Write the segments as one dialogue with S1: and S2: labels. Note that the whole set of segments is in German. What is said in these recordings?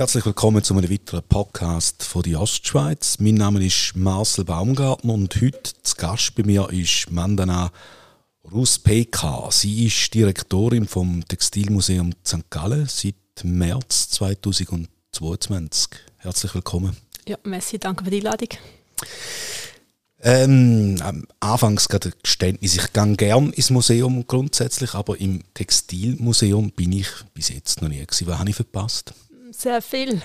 S1: Herzlich willkommen zu einem weiteren Podcast von die Ostschweiz. Mein Name ist Marcel Baumgartner und heute zu Gast bei mir ist Mandana Ruspeka. Sie ist Direktorin vom Textilmuseum St. Gallen seit März 2022. Herzlich willkommen.
S2: Ja, merci, danke für die Einladung.
S1: Ähm, anfangs gerade ein Geständnis, ich gehe gerne ins Museum grundsätzlich, aber im Textilmuseum bin ich bis jetzt noch nie gewesen. Was habe ich verpasst?
S2: Sehr viel.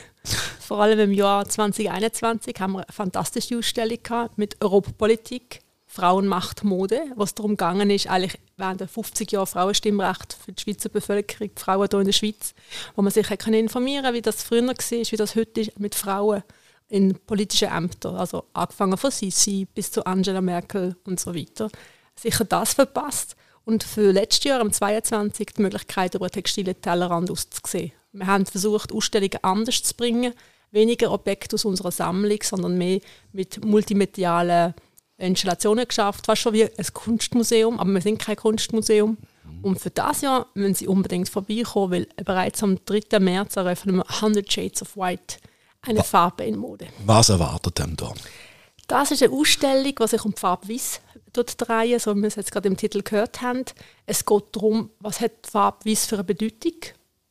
S2: Vor allem im Jahr 2021 haben wir eine fantastische Ausstellung gehabt mit Europapolitik, Frauenmacht, Mode, was darum gegangen ist, eigentlich während der 50 Jahre Frauenstimmrecht für die Schweizer Bevölkerung, die Frauen hier in der Schweiz, wo man sich informieren kann, wie das früher war, wie das heute ist mit Frauen in politischen Ämtern, also angefangen von Sisi bis zu Angela Merkel und so weiter. Sicher das verpasst und für letztes Jahr, am 22. die Möglichkeit, über einen textilen Tellerrand auszusehen. Wir haben versucht, Ausstellungen anders zu bringen, weniger Objekte aus unserer Sammlung, sondern mehr mit multimedialen Installationen geschafft, fast schon wie ein Kunstmuseum, aber wir sind kein Kunstmuseum. Und für das Jahr müssen Sie unbedingt vorbeikommen, weil bereits am 3. März eröffnen wir 100 Shades of White eine Farbe in Mode.
S1: Was erwartet denn da?
S2: Das ist eine Ausstellung, die sich um die Farbe Weiß drehen, so wie wir es jetzt gerade im Titel gehört haben. Es geht darum, was hat die Farbe Weiß für eine Bedeutung.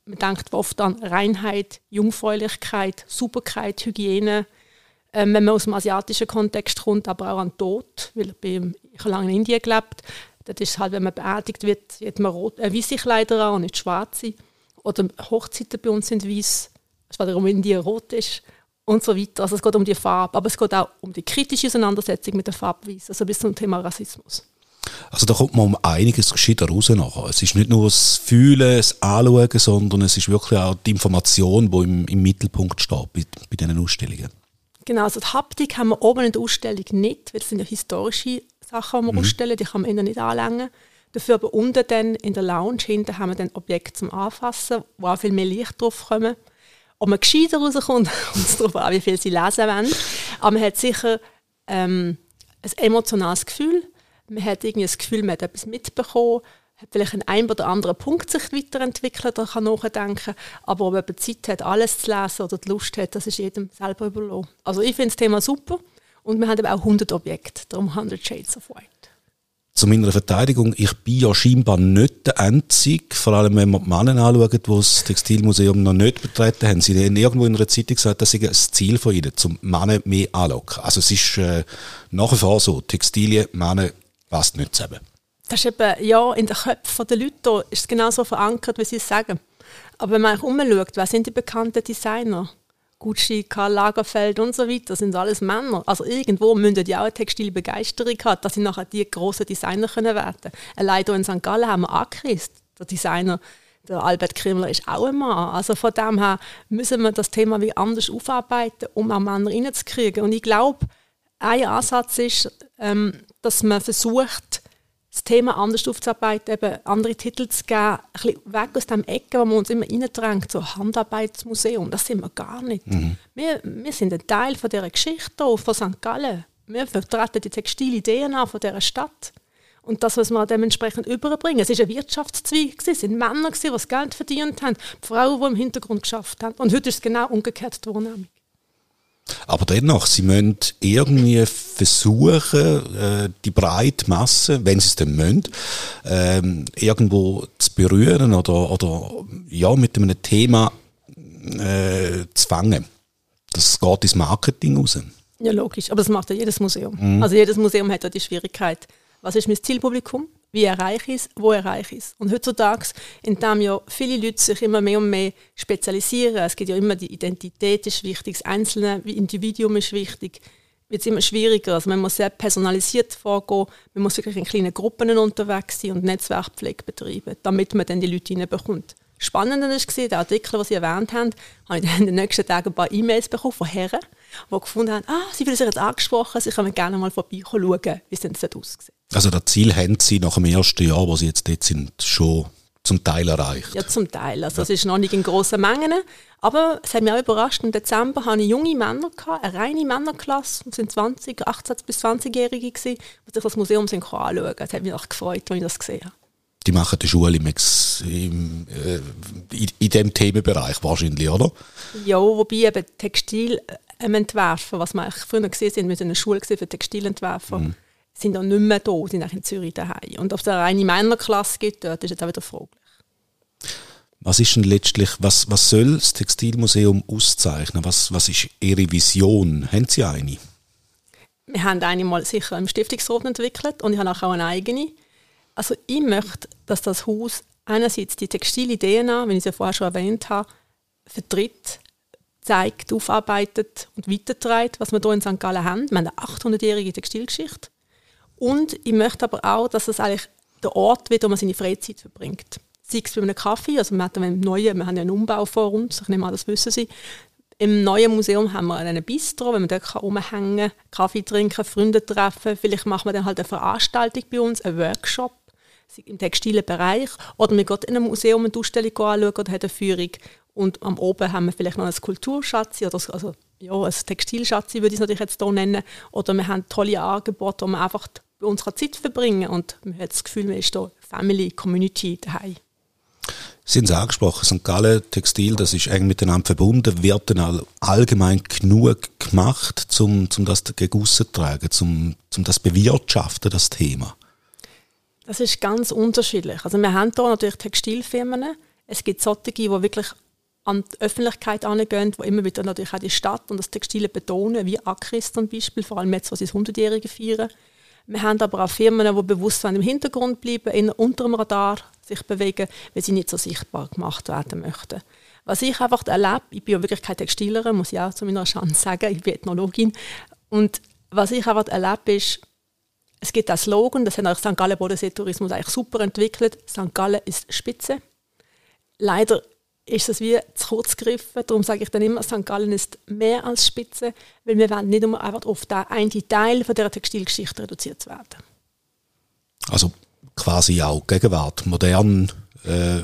S2: Man denkt oft an Reinheit, Jungfräulichkeit, Sauberkeit, Hygiene. Ähm, wenn man aus dem asiatischen Kontext kommt, aber auch an Tod, weil ich, bin, ich habe lange in Indien gelebt. Das ist halt, wenn man beerdigt wird, hat man rot, äh, weiße Kleider an und nicht schwarze. Oder Hochzeiten bei uns sind weiß was wiederum in dir rot ist und so weiter. Also es geht um die Farbe, aber es geht auch um die kritische Auseinandersetzung mit der Farbweise, also bis zum Thema Rassismus.
S1: Also da kommt man um einiges gescheiter raus nachher. Es ist nicht nur das Fühlen, das Anschauen, sondern es ist wirklich auch die Information, die im, im Mittelpunkt steht bei, bei diesen Ausstellungen.
S2: Genau, also die Haptik haben wir oben in der Ausstellung nicht, weil das sind ja historische Sachen, die wir mhm. ausstellen, die kann man innen nicht anlängen. Dafür aber unten dann in der Lounge hinten haben wir dann Objekte zum Anfassen, wo auch viel mehr Licht drauf kommen ob man gescheiter rauskommt, kommt es darauf an, wie viel sie lesen wollen. Aber man hat sicher ähm, ein emotionales Gefühl. Man hat irgendwie das Gefühl, man hat etwas mitbekommen, hat vielleicht in einem oder anderen Punkt sich weiterentwickelt oder kann nachdenken. Aber ob man Zeit hat, alles zu lesen oder die Lust hat, das ist jedem selber überlassen. Also ich finde das Thema super. Und wir haben eben auch 100 Objekte, darum 100 Shades of White.
S1: Zu meiner Verteidigung, ich bin ja scheinbar nicht der Einzige, vor allem wenn man die Männer anschauen, die das Textilmuseum noch nicht betreten haben. Sie haben irgendwo in einer Zeitung gesagt, das sei ein Ziel von ihnen, zum Männer mehr anlocken. Also es ist äh, nach wie vor so, Textilien, Männer passt nicht zusammen.
S2: Das ist eben, ja, in den Köpfen der Leute ist es genauso verankert, wie sie es sagen. Aber wenn man umschaut, wer sind die bekannten Designer? Gucci, Karl Lagerfeld und so weiter, das sind alles Männer. Also irgendwo müssen die auch eine Textilbegeisterung haben, dass sie nachher die grossen Designer können werden können. Allein hier in St. Gallen haben wir Akris, der Designer, der Albert Krimmler ist auch ein Mann. Also von dem her müssen wir das Thema wie anders aufarbeiten, um auch Männer reinzukriegen. Und ich glaube, ein Ansatz ist, ähm, dass man versucht, das Thema anders aufzuarbeiten, eben andere Titel zu geben, ein bisschen weg aus dem Ecken, wo man uns immer reindrängt, so Handarbeitsmuseum, das sind wir gar nicht. Mhm. Wir, wir sind ein Teil von dieser Geschichte von St. Gallen. Wir vertreten die textile DNA von dieser Stadt. Und das, was wir dementsprechend überbringen, es war ein Wirtschaftszweig, es waren Männer, die das Geld verdient haben, die Frauen, die im Hintergrund geschafft haben. Und heute ist es genau umgekehrt die Wahrnehmung.
S1: Aber dennoch, sie müssen irgendwie versuchen, äh, die breite Masse, wenn sie es denn müssen, ähm, irgendwo zu berühren oder, oder ja, mit einem Thema äh, zu fangen. Das geht ins Marketing raus.
S2: Ja, logisch. Aber das macht ja jedes Museum. Mhm. Also jedes Museum hat ja die Schwierigkeit. Was ist mein Zielpublikum? wie erreiche ich es, wo erreiche ich es. Und heutzutage, indem ja viele Leute sich immer mehr und mehr spezialisieren, es geht ja immer, die Identität ist wichtig, das einzelne Individuum ist wichtig, wird es immer schwieriger. Also man muss sehr personalisiert vorgehen, man muss wirklich in kleinen Gruppen unterwegs sein und Netzwerkpflege betreiben, damit man dann die Leute hineinbekommt. Spannend war, der Artikel, den Sie erwähnt haben, habe ich dann in den nächsten Tagen ein paar E-Mails bekommen von Herren, die gefunden haben, ah, sie fühlen sich jetzt angesprochen, sie können gerne mal vorbeischauen, wie es denn aussieht.
S1: Also das Ziel haben Sie nach dem ersten Jahr, wo Sie jetzt dort sind, schon zum Teil erreicht?
S2: Ja, zum Teil. Also es ist noch nicht in grossen Mengen, aber es hat mich auch überrascht, im Dezember hatte ich junge Männer, gehabt, eine reine Männerklasse, das sind 20, 18 bis 20-Jährige, die sich das Museum anschauen. Es hat mich auch gefreut, als ich das gesehen habe.
S1: Die machen die Schule im, im, äh, in, in dem Themenbereich wahrscheinlich, oder?
S2: Ja, wobei eben Textil ähm, entwerfen, was wir früher gesehen sind, wir sind eine Schule für Textilentwerfer, mhm. sind auch nicht mehr da, sind auch in Zürich daheim. Und ob es eine reine Männerklasse gibt, dort ist jetzt auch wieder fraglich.
S1: Was ist denn letztlich, was, was soll das Textilmuseum auszeichnen? Was, was ist Ihre Vision? Haben Sie eine?
S2: Wir haben eine mal sicher im Stiftungsrat entwickelt und ich habe auch eine eigene. Also ich möchte, dass das Haus einerseits die textile DNA, wie ich es ja vorher schon erwähnt habe, vertritt, zeigt, aufarbeitet und weiterträgt, was wir hier in St. Gallen haben. Wir haben eine 800-jährige Textilgeschichte. Und ich möchte aber auch, dass es eigentlich der Ort wird, wo man seine Freizeit verbringt. Sei es bei einem Kaffee, also wir, haben neuen, wir haben einen Umbau vor uns, ich nehme an, das wissen Sie. Im neuen Museum haben wir einen Bistro, wenn man dort rumhängen kann, Kaffee trinken, Freunde treffen. Vielleicht machen wir dann halt eine Veranstaltung bei uns, einen Workshop im textilen Bereich. Oder wir gehen in einem Museum eine Ausstellung anschauen oder haben eine Führung. Und am Oben haben wir vielleicht noch ein Kulturschatz oder also, ja, ein Textilschatz, würde ich es natürlich jetzt hier nennen. Oder wir haben tolle Angebote, wo man einfach bei unserer Zeit verbringen und man hat das Gefühl, man ist hier Family, Community daheim.
S1: Sie haben es angesprochen, St. Gallen Textil, das ist eng miteinander verbunden, wird dann allgemein genug gemacht, um, um das gegen zu tragen, um, um das bewirtschaften, das Thema?
S2: Das ist ganz unterschiedlich. Also wir haben hier natürlich Textilfirmen. Es gibt solche, die wirklich an die Öffentlichkeit angehen, die immer wieder natürlich auch die Stadt und das Textile betonen, wie Akris zum Beispiel, vor allem jetzt, wo sie das 100-Jährige feiern. Wir haben aber auch Firmen, die bewusst im Hintergrund bleiben, in unter dem Radar sich bewegen, weil sie nicht so sichtbar gemacht werden möchten. Was ich einfach erlebe, ich bin ja wirklich keine Textilerin, muss ich auch zu meiner Chance sagen, ich bin Ethnologin. Und was ich einfach erlebe, ist, es gibt einen Slogan, das hat auch St. Gallen Bodensee Tourismus eigentlich super entwickelt. St. Gallen ist Spitze. Leider ist es wie zu kurz gegriffen. Darum sage ich dann immer, St. Gallen ist mehr als Spitze, weil wir wollen nicht nur einfach auf den einen Teil von der Textilgeschichte reduziert werden.
S1: Also quasi auch Gegenwart, modern, äh,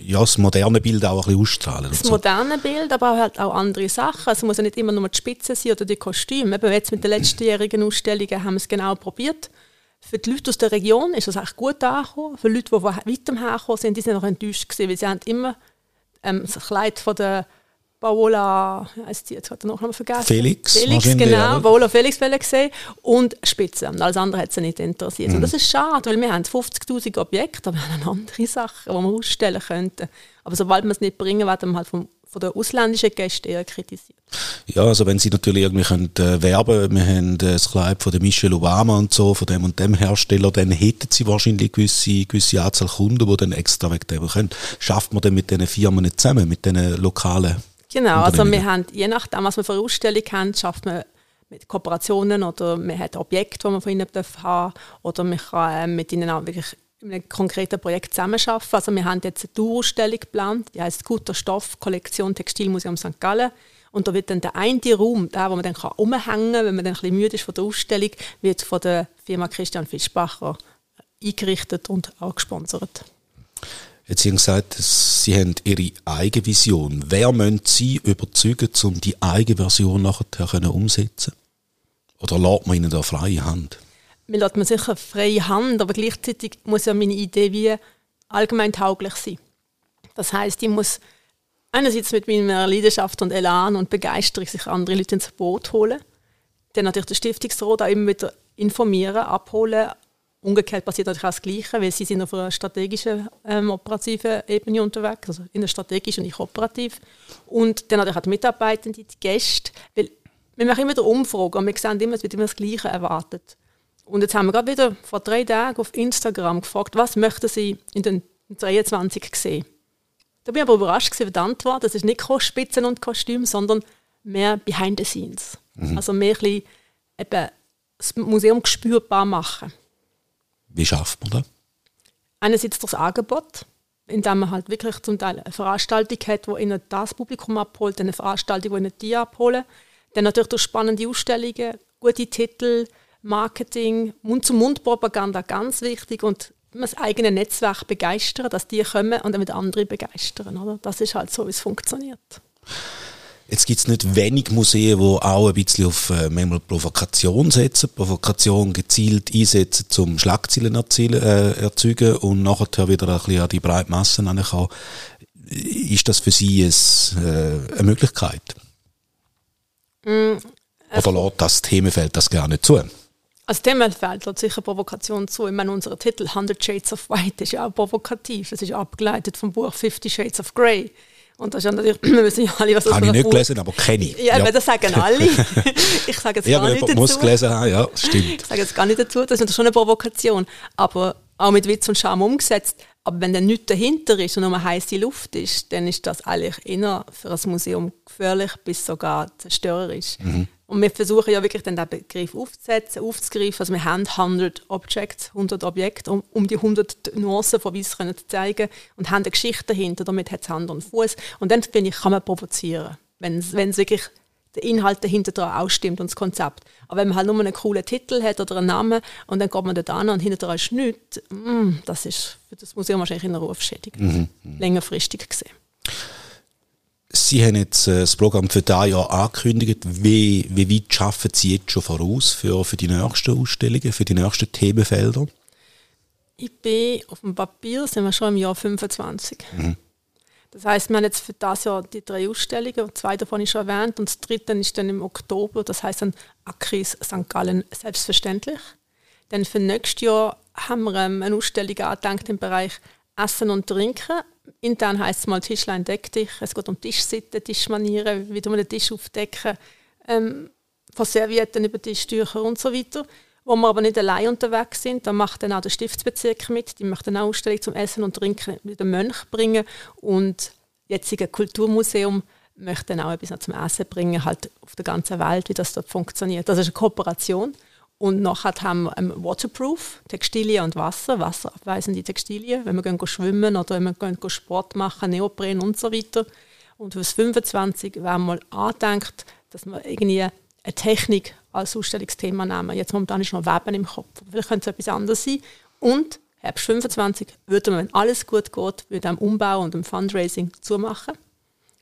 S1: ja, das moderne Bild auch ein bisschen ausstrahlen.
S2: Das so. moderne Bild, aber halt auch andere Sachen. Also es muss ja nicht immer nur die Spitze sein oder die Kostüme. Eben jetzt mit den letztjährigen Ausstellungen haben wir es genau probiert. Für die Leute aus der Region ist das echt gut angekommen. Für Leute, die von weitem hergekommen sind, die sind noch enttäuscht gewesen, weil sie haben immer ähm, das Kleid von der Paola, heißt die jetzt hat er noch vergessen.
S1: Felix.
S2: Felix, genau. Paola Felix gesehen und Spitze. Alles andere hat sie nicht interessiert. Mhm. Und das ist schade, weil wir haben 50'000 Objekte, aber wir haben andere Sachen, die wir ausstellen könnten. Aber sobald wir es nicht bringen, werden wir halt vom, von den ausländischen Gästen eher kritisiert.
S1: Ja, also wenn sie natürlich irgendwie können, äh, werben wir haben äh, das Kleid von der Michelle Obama und so, von dem und dem Hersteller, dann hätten sie wahrscheinlich gewisse, gewisse Anzahl Kunden, die dann extra weg können. Schafft man dann mit diesen Firmen nicht zusammen, mit diesen lokalen
S2: Genau, also wir haben, je nachdem, was wir für eine Ausstellung haben, schafft man mit Kooperationen oder man hat Objekte, die man von ihnen haben oder man kann äh, mit ihnen auch wirklich in einem konkreten Projekt zusammenarbeiten. Also wir haben jetzt eine Tourausstellung geplant, die heißt Guter Stoff, Kollektion Textilmuseum St. Gallen. Und da wird dann der eine Raum, der, wo man dann kann umhängen kann, wenn man dann ein bisschen müde ist von der Ausstellung, wird von der Firma Christian Fischbacher eingerichtet und auch gesponsert.
S1: Jetzt haben Sie gesagt, Sie haben Ihre eigene Vision. Wer müssen Sie überzeugen, um die eigene Version nachher umsetzen Oder lässt man Ihnen da freie Hand?
S2: Mir lässt man sicher freie Hand, aber gleichzeitig muss ja meine Idee wie allgemein tauglich sein. Das heißt, ich muss einerseits mit meiner Leidenschaft und Elan und Begeisterung sich andere Leute ins Boot holen. Dann natürlich der Stiftungsrat auch immer wieder informieren, abholen, Umgekehrt passiert natürlich auch das Gleiche, weil sie sind auf einer strategischen, ähm, operativen Ebene unterwegs, also in der strategischen und nicht operativ. Und dann natürlich auch die Mitarbeitenden, die Gäste, weil wir machen immer wieder Umfragen und wir sehen immer, es wird immer das Gleiche erwartet. Und jetzt haben wir gerade wieder vor drei Tagen auf Instagram gefragt, was möchten Sie in den 23 sehen? Da bin ich aber überrascht gewesen, die Antwort, das ist nicht Spitzen und Kostüm, sondern mehr Behind the Scenes. Mhm. Also mehr ein bisschen eben das Museum spürbar machen.
S1: Wie schafft man das?
S2: Einerseits das Angebot, indem man halt wirklich zum Teil eine Veranstaltung hat, wo ihnen das Publikum abholt, eine Veranstaltung, wo ihnen die abholen. Dann natürlich durch spannende Ausstellungen, gute Titel, Marketing, Mund-zu-Mund-Propaganda ganz wichtig und das eigene Netzwerk begeistern, dass die kommen und dann wieder andere begeistern. Oder? Das ist halt so, wie es funktioniert.
S1: Jetzt gibt es nicht wenig Museen, die auch ein bisschen auf äh, manchmal Provokation setzen, Provokation gezielt einsetzen, um Schlagzeilen erzielen, äh, erzeugen und nachher wieder ein bisschen an die breite Masse herankommen. Ist das für Sie ein, äh, eine Möglichkeit? Mm, Oder lässt das Themenfeld das gar nicht zu?
S2: Als Themenfeld lässt sicher Provokation zu. Ich meine, unser Titel 100 Shades of White ist ja auch provokativ. Das ist abgeleitet vom Buch 50 Shades of Grey. Und das ist natürlich, wir wissen ja alle, was
S1: das Habe ich nicht gelesen, aber kenne ich.
S2: Ja, ja. das sagen alle. ich sage jetzt
S1: ja,
S2: gar nicht dazu.
S1: muss gelesen haben, ja, stimmt.
S2: Ich sage jetzt gar nicht dazu, das ist schon eine Provokation. Aber auch mit Witz und Charme umgesetzt. Aber wenn dann nichts dahinter ist und nur heiße Luft ist, dann ist das eigentlich eher für ein Museum gefährlich bis sogar zerstörerisch. Mhm. Und wir versuchen ja wirklich den Begriff aufzusetzen, aufzugreifen. Also wir haben 100 Objects, 100 Objekte, um, um die 100 Nuancen von Weiss zu zeigen und haben eine Geschichte dahinter. Damit hat es Hand und Fuß. Und dann, finde ich, kann man provozieren, wenn es wirklich der Inhalt dahinter dran auch stimmt und das Konzept. Aber wenn man halt nur einen coolen Titel hat oder einen Namen und dann geht man dort an und hinter dran ist nichts, mm, das ist für das Museum wahrscheinlich in einer Rufschädigung, mhm, mhm. längerfristig gesehen.
S1: Sie haben jetzt äh, das Programm für dieses Jahr angekündigt. Wie, wie weit schaffen Sie jetzt schon voraus für, für die nächsten Ausstellungen, für die nächsten Themenfelder?
S2: Ich bin auf dem Papier, sind wir schon im Jahr 25. Mhm. Das heißt, wir haben jetzt für das Jahr die drei Ausstellungen, zwei davon ist schon erwähnt und das dritte ist dann im Oktober, das heißt dann Akris St. Gallen selbstverständlich. Dann für nächstes Jahr haben wir ähm, eine Ausstellung angedenkt im Bereich Essen und Trinken intern heisst es mal Tischlein deck dich. Es geht um Tischsitten, Tischmanieren, wie man den Tisch aufdecken, ähm, von Servietten über Tischtücher und so weiter. Wo wir aber nicht allein unterwegs sind, da macht dann auch der Stiftsbezirk mit. Die möchten eine Ausstellung zum Essen und Trinken mit dem Mönch bringen und jetzige Kulturmuseum möchte dann auch etwas zum Essen bringen, halt auf der ganzen Welt, wie das dort funktioniert. Das ist eine Kooperation. Und nachher haben wir ähm, Waterproof, Textilien und Wasser, wasserabweisende Textilien, wenn wir gehen schwimmen oder wenn wir gehen Sport machen, Neopren und so weiter. Und für das 25 werden wir angedenkt, dass wir irgendwie eine Technik als Ausstellungsthema nehmen. Jetzt momentan ist noch Weben im Kopf. Vielleicht könnte es etwas anderes sein. Und Herbst 25 würden wir, wenn alles gut geht, mit dem Umbau und dem Fundraising zumachen.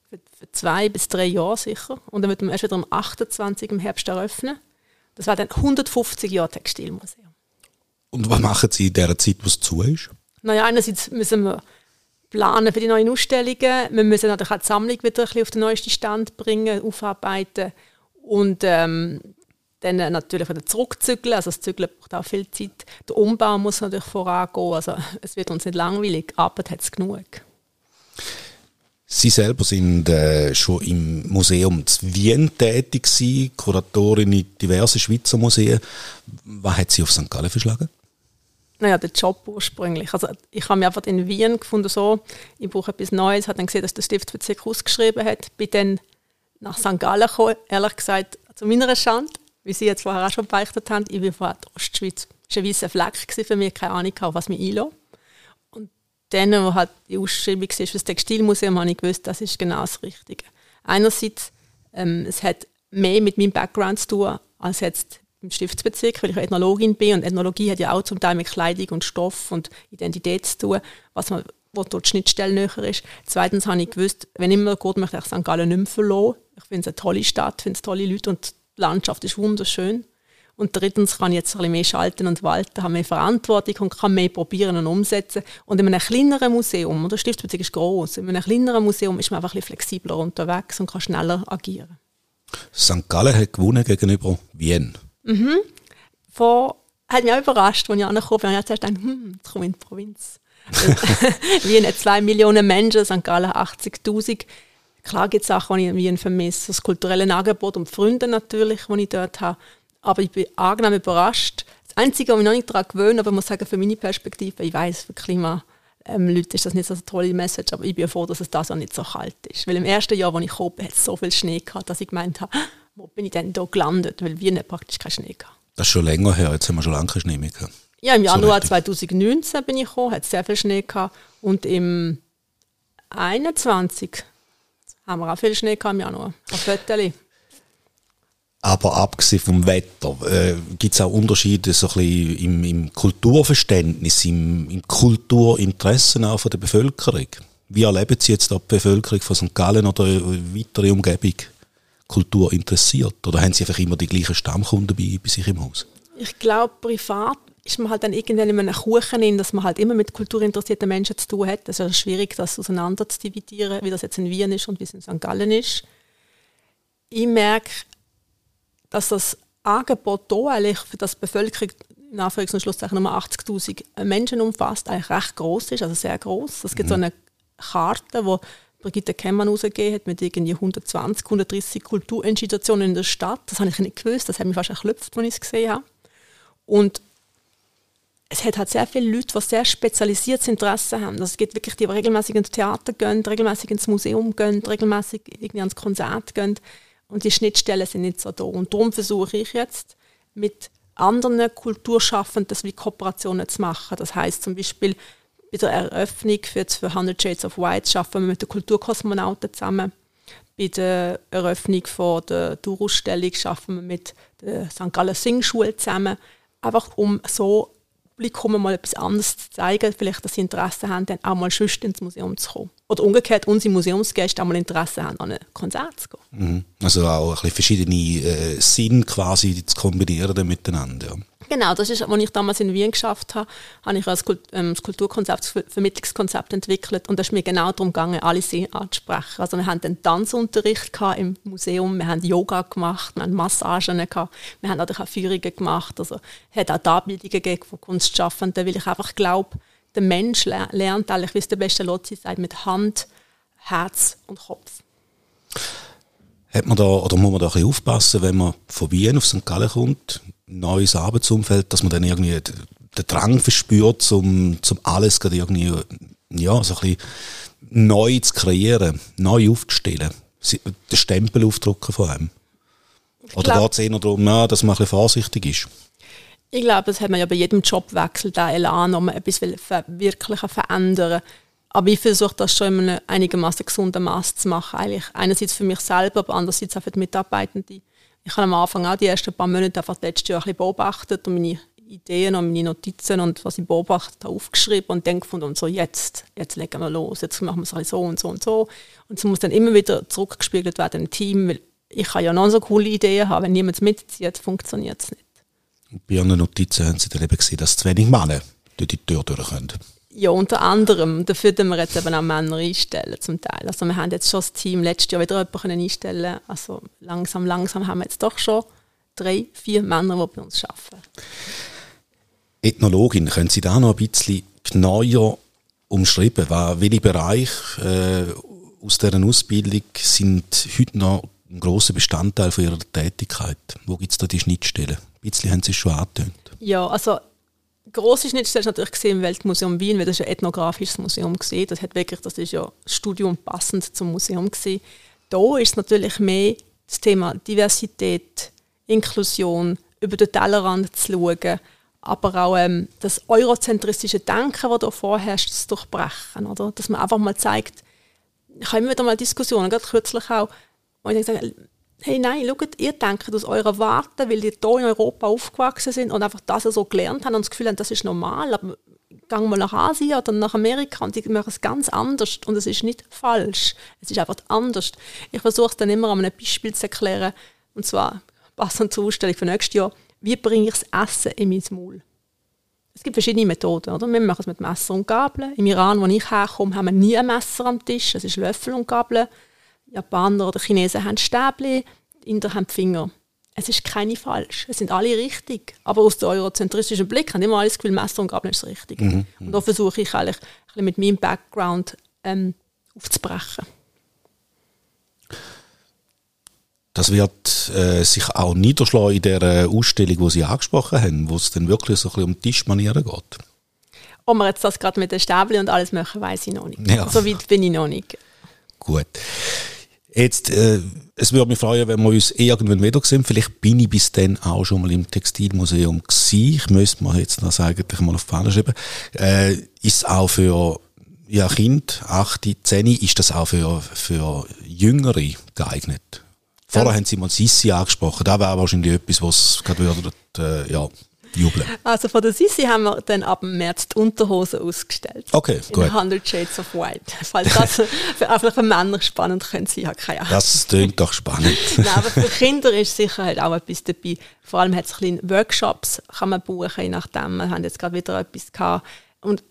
S2: Für, für zwei bis drei Jahre sicher. Und dann würden wir erst wieder am 28 im Herbst eröffnen. Das war dann 150 Jahre Textilmuseum.
S1: Und was machen Sie in der Zeit, wo es zu ist?
S2: Naja, einerseits müssen wir planen für die neuen Ausstellungen. Wir müssen natürlich auch die Sammlung wieder ein bisschen auf den neuesten Stand bringen, aufarbeiten und ähm, dann natürlich wieder zurückzügeln. Also das Zügeln braucht auch viel Zeit. Der Umbau muss natürlich vorangehen. Also es wird uns nicht langweilig, Arbeit hat es genug.
S1: Sie selber sind äh, schon im Museum zu Wien tätig gewesen, Kuratorin in diversen Schweizer Museen. Was hat Sie auf St. Gallen verschlagen?
S2: Naja, der Job ursprünglich. Also ich habe mich einfach in Wien gefunden, so, ich brauche etwas Neues, habe dann gesehen, dass der Stiftsbezirk ausgeschrieben hat, bin dann nach St. Gallen gekommen, ehrlich gesagt, zu meiner Schande, wie Sie jetzt vorher auch schon beichtet haben, ich bin von der Ostschweiz. Das war ein weißer Fleck für mich, keine Ahnung, auf was mich einlässt dann, wo halt die Ausschreibung war für das Textilmuseum, habe ich gewusst, das ist genau das Richtige. Einerseits, ähm, es hat mehr mit meinem Background zu tun, als jetzt im Stiftsbezirk, weil ich Ethnologin bin und Ethnologie hat ja auch zum Teil mit Kleidung und Stoff und Identität zu tun, was man, wo dort die Schnittstelle näher ist. Zweitens habe ich gewusst, wenn immer geht, möchte ich St. Gallen nicht mehr verlassen. Ich finde es eine tolle Stadt, finde es tolle Leute und die Landschaft ist wunderschön. Und drittens kann ich jetzt ein bisschen mehr schalten und walten, habe mehr Verantwortung und kann mehr probieren und umsetzen. Und in einem kleineren Museum, oder Stiftsbezirk ist groß, in einem kleineren Museum ist man einfach ein bisschen flexibler unterwegs und kann schneller agieren.
S1: St. Gallen hat gewonnen gegenüber Wien.
S2: Mhm. Vor, hat mich auch überrascht, als ich angekommen bin. Ich habe gedacht, hm, jetzt komme ich in die Provinz. Wien hat zwei Millionen Menschen, St. Gallen 80'000. Klar gibt es Sachen, die ich Wien vermisse. Das kulturelle Angebot und die Freunde natürlich, die ich dort habe aber ich bin angenehm überrascht. Das Einzige, was ich noch nicht daran gewöhnt aber ich muss sagen, für meine Perspektive, ich weiß für Klima ähm, Leute ist das nicht so eine tolle Message, aber ich bin froh, dass es da so nicht so kalt ist. Weil im ersten Jahr, als ich bin, hat es so viel Schnee gehabt, dass ich gemeint habe, wo bin ich denn da gelandet? Weil wir nicht praktisch keinen Schnee gehabt.
S1: Das ist schon länger her, jetzt haben wir schon lange keinen Schnee mehr gehabt.
S2: Ja, im Januar so 2019 bin ich gekommen, hat es sehr viel Schnee gehabt und im 21 haben wir auch viel Schnee gehabt im Januar, auf Fotos.
S1: Aber abgesehen vom Wetter, äh, gibt es auch Unterschiede so ein bisschen im, im Kulturverständnis, im, im Kulturinteresse auch von der Bevölkerung? Wie erleben Sie jetzt die Bevölkerung von St. Gallen oder weitere Umgebung? Kultur interessiert? Oder haben Sie einfach immer die gleichen Stammkunden bei, bei sich im Haus?
S2: Ich glaube, privat ist man halt dann irgendwann in einem Kuchen in, dass man halt immer mit kulturinteressierten Menschen zu tun hat. Es ist ja schwierig, das auseinander zu dividieren, wie das jetzt in Wien ist und wie es in St. Gallen ist. Ich merke, dass das Angebot hier eigentlich für das Bevölkerung in Anführungs- und Schlusszeichen nur 80'000 Menschen umfasst, eigentlich recht groß ist, also sehr groß. Es gibt mhm. so eine Karte, wo Brigitte Kemmann rausgegeben hat mit irgendwie 120, 130 Kulturinstitutionen in der Stadt. Das habe ich nicht gewusst, das hat mich fast erklüpft, als ich es gesehen habe. Und es hat halt sehr viele Leute, die sehr spezialisiertes Interesse haben. Also es gibt wirklich die, regelmäßig ins Theater gehen, regelmäßig ins Museum gehen, regelmäßig irgendwie ans Konzert gehen. Und die Schnittstellen sind nicht so da. Und darum versuche ich jetzt mit anderen Kulturschaffenden wie Kooperationen zu machen. Das heißt zum Beispiel bei der Eröffnung für, für 100 Shades of White arbeiten wir mit den Kulturkosmonauten zusammen. Bei der Eröffnung von der Tourausstellung arbeiten wir mit der St. Gallen Singschule zusammen. Einfach um so Publikum mal etwas anderes zu zeigen, vielleicht, sie Interesse haben, dann auch mal schüchtern ins Museum zu kommen. Oder umgekehrt, unsere Museumsgäste auch mal Interesse haben, an ein Konzert zu gehen.
S1: Mhm. Also auch ein bisschen verschiedene äh, Sinn quasi zu kombinieren miteinander. Ja.
S2: Genau, das ist, als ich damals in Wien geschafft habe, habe ich ein ähm, Kulturkonzept, das Vermittlungskonzept entwickelt und da ist mir genau darum gegangen, alle Sinne anzusprechen. Also wir hatten einen Tanzunterricht im Museum, wir haben Yoga gemacht, wir haben Massagen gehabt, wir haben auch Führungen gemacht, also es hat auch Abbildungen gegeben von Kunstschaffenden, weil ich einfach glaube, der Mensch lernt eigentlich, wie es der beste Lotzi sagt, mit Hand, Herz und Kopf.
S1: Hat man da, oder muss man da ein bisschen aufpassen, wenn man von Wien auf St. Gallen kommt, neues Arbeitsumfeld, dass man dann irgendwie den Drang verspürt, um, zum alles gerade irgendwie, ja, so ein bisschen neu zu kreieren, neu aufzustellen, den Stempel aufdrucken von einem. Oder geht es eher darum, ja, dass man ein bisschen vorsichtig ist?
S2: Ich glaube, das hat man ja bei jedem Jobwechsel, den Elan, um etwas wirklich verändern aber ich versuche das schon in einem einigermaßen gesunden Maß zu machen. Eigentlich einerseits für mich selber, aber andererseits auch für die Mitarbeitenden ich habe am Anfang auch die ersten paar Monate einfach letztes Jahr ein bisschen beobachtet und meine Ideen und meine Notizen und was ich beobachtet habe, aufgeschrieben und dann gefunden, und so jetzt, jetzt legen wir los, jetzt machen wir es so und so und so. Und es muss dann immer wieder zurückgespiegelt werden im Team, weil ich kann ja noch so coole Ideen haben, wenn niemand mitzieht, funktioniert es nicht.
S1: Bei Ihren Notizen haben Sie dann eben gesehen, dass zu wenig Männer durch die Tür durch können.
S2: Ja, unter anderem. Dafür können wir jetzt eben auch Männer einstellen zum Teil. Also wir haben jetzt schon das Team letztes Jahr wieder jemanden einstellen Also langsam, langsam haben wir jetzt doch schon drei, vier Männer, die bei uns arbeiten.
S1: Ethnologin, können Sie da noch ein bisschen genauer umschreiben? Welche Bereiche äh, aus dieser Ausbildung sind heute noch ein grosser Bestandteil von Ihrer Tätigkeit? Wo gibt es da die Schnittstellen? Ein bisschen haben Sie es schon angetönt.
S2: Ja, also grosse Schnittstelle ist natürlich gesehen im Weltmuseum Wien, weil das ist ein ethnografisches Museum gesehen. Das hat wirklich, das ist ja Studium passend zum Museum gesehen. Da ist natürlich mehr das Thema Diversität, Inklusion, über den Tellerrand zu schauen, aber auch ähm, das eurozentristische Denken, das da vorherrscht, zu durchbrechen. Oder? Dass man einfach mal zeigt, ich habe immer wieder mal Diskussionen, gerade kürzlich auch, wo ich sage, hey, nein, schaut, ihr denkt aus eurer Warte, weil ihr hier in Europa aufgewachsen sind und einfach das so gelernt haben und das Gefühl haben, das ist normal, aber gehen mal nach Asien oder nach Amerika und die machen es ganz anders und es ist nicht falsch, es ist einfach anders. Ich versuche es dann immer an einem Beispiel zu erklären und zwar passend zur Ausstellung für nächstes Jahr, wie bringe ich das Essen in mein Maul? Es gibt verschiedene Methoden. Oder? Wir machen es mit Messer und Gabeln. Im Iran, wo ich herkomme, haben wir nie ein Messer am Tisch. Es ist Löffel und Gabeln. Japaner oder Chinesen haben Stäbli, die Inder haben Finger. Es ist keine falsch. Es sind alle richtig. Aber aus dem eurozentristischen Blick haben immer alles das Gefühl, Messer und Gabel ist richtig. Mhm. Und da versuche ich eigentlich mit meinem Background ähm, aufzubrechen.
S1: Das wird äh, sich auch niederschlagen in der Ausstellung, die Sie angesprochen haben, wo es dann wirklich so ein bisschen um Tischmanieren geht.
S2: Ob wir jetzt das gerade mit den Stäbli und alles machen, weiß ich noch nicht. Ja. So weit bin ich noch nicht.
S1: Gut. Jetzt, äh, es würde mich freuen, wenn wir uns irgendwann wieder sehen. Vielleicht bin ich bis dann auch schon mal im Textilmuseum gewesen. Ich müsste mir jetzt noch eigentlich mal auf die Fahne schreiben. Äh, ist auch für ja, Kind, 8, 10, ist das auch für, für Jüngere geeignet? Vorher ja. haben Sie mal Sissi angesprochen. Da wäre wahrscheinlich etwas, was gerade würde, äh, ja. Jubeln.
S2: Also von der Sissi haben wir dann ab März die Unterhose ausgestellt.
S1: Okay,
S2: In
S1: gut.
S2: 100 Shades of White. Falls das für, einfach für Männer spannend könnte sein, habe keine Ahnung.
S1: Das klingt doch spannend.
S2: Nein, aber für Kinder ist sicher halt auch etwas dabei. Vor allem hat es kleine Workshops, kann man buchen, je nachdem. Wir haben jetzt gerade wieder etwas gehabt. Und äh,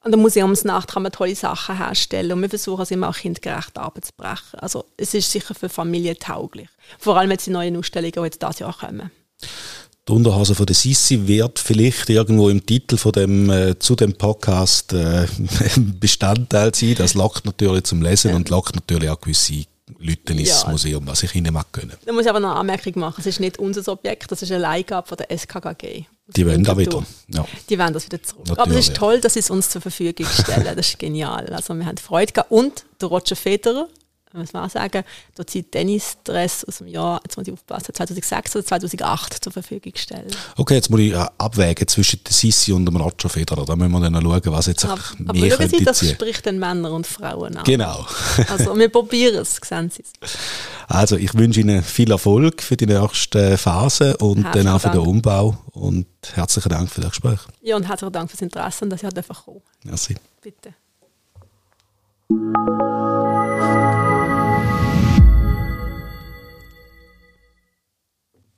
S2: an der Museumsnacht kann man tolle Sachen herstellen und wir versuchen es immer auch kindgerecht abzubrechen. Also es ist sicher für Familien tauglich. Vor allem jetzt die neuen Ausstellungen, die jetzt dieses Jahr kommen.
S1: Die Unterhose von der Sissi wird vielleicht irgendwo im Titel von dem, äh, zu dem Podcast äh, ein Bestandteil sein. Das lockt natürlich zum Lesen und lockt natürlich auch gewisse Leute ins
S2: Ja.
S1: Museum, was ich ihnen mag gönnen.
S2: Da muss ich aber noch eine Anmerkung machen. Es ist nicht unser Objekt, das ist eine Leihgabe von der SKKG.
S1: Die wollen da wieder. Ja.
S2: Die wollen das wieder zurück.
S1: Natürlich,
S2: Aber es ist toll, dass sie es uns zur Verfügung stellen. Das ist genial. Also wir haben Freude gehabt. Und der Roger Federer, muss man auch sagen, der zieht Tennisdress aus dem Jahr, jetzt muss ich aufpassen, 2006 oder 2008 zur Verfügung stellen.
S1: Okay, jetzt muss ich äh, abwägen zwischen der Sissi und dem Roger Federer. Da müssen wir dann schauen, was jetzt
S2: Aber,
S1: einfach
S2: aber
S1: mehr
S2: schauen Sie, das
S1: ziehen.
S2: spricht den Männern und Frauen an.
S1: Genau.
S2: Also wir probieren es, sehen Sie es.
S1: Also ich wünsche Ihnen viel Erfolg für die nächste Phase und
S2: Herzlichen
S1: dann auch für den
S2: Dank.
S1: Umbau. Und herzlichen Dank für das Gespräch.
S2: Ja, und herzlichen Dank fürs Interesse und dass Sie halt einfach kommen.
S1: Merci.
S2: Bitte.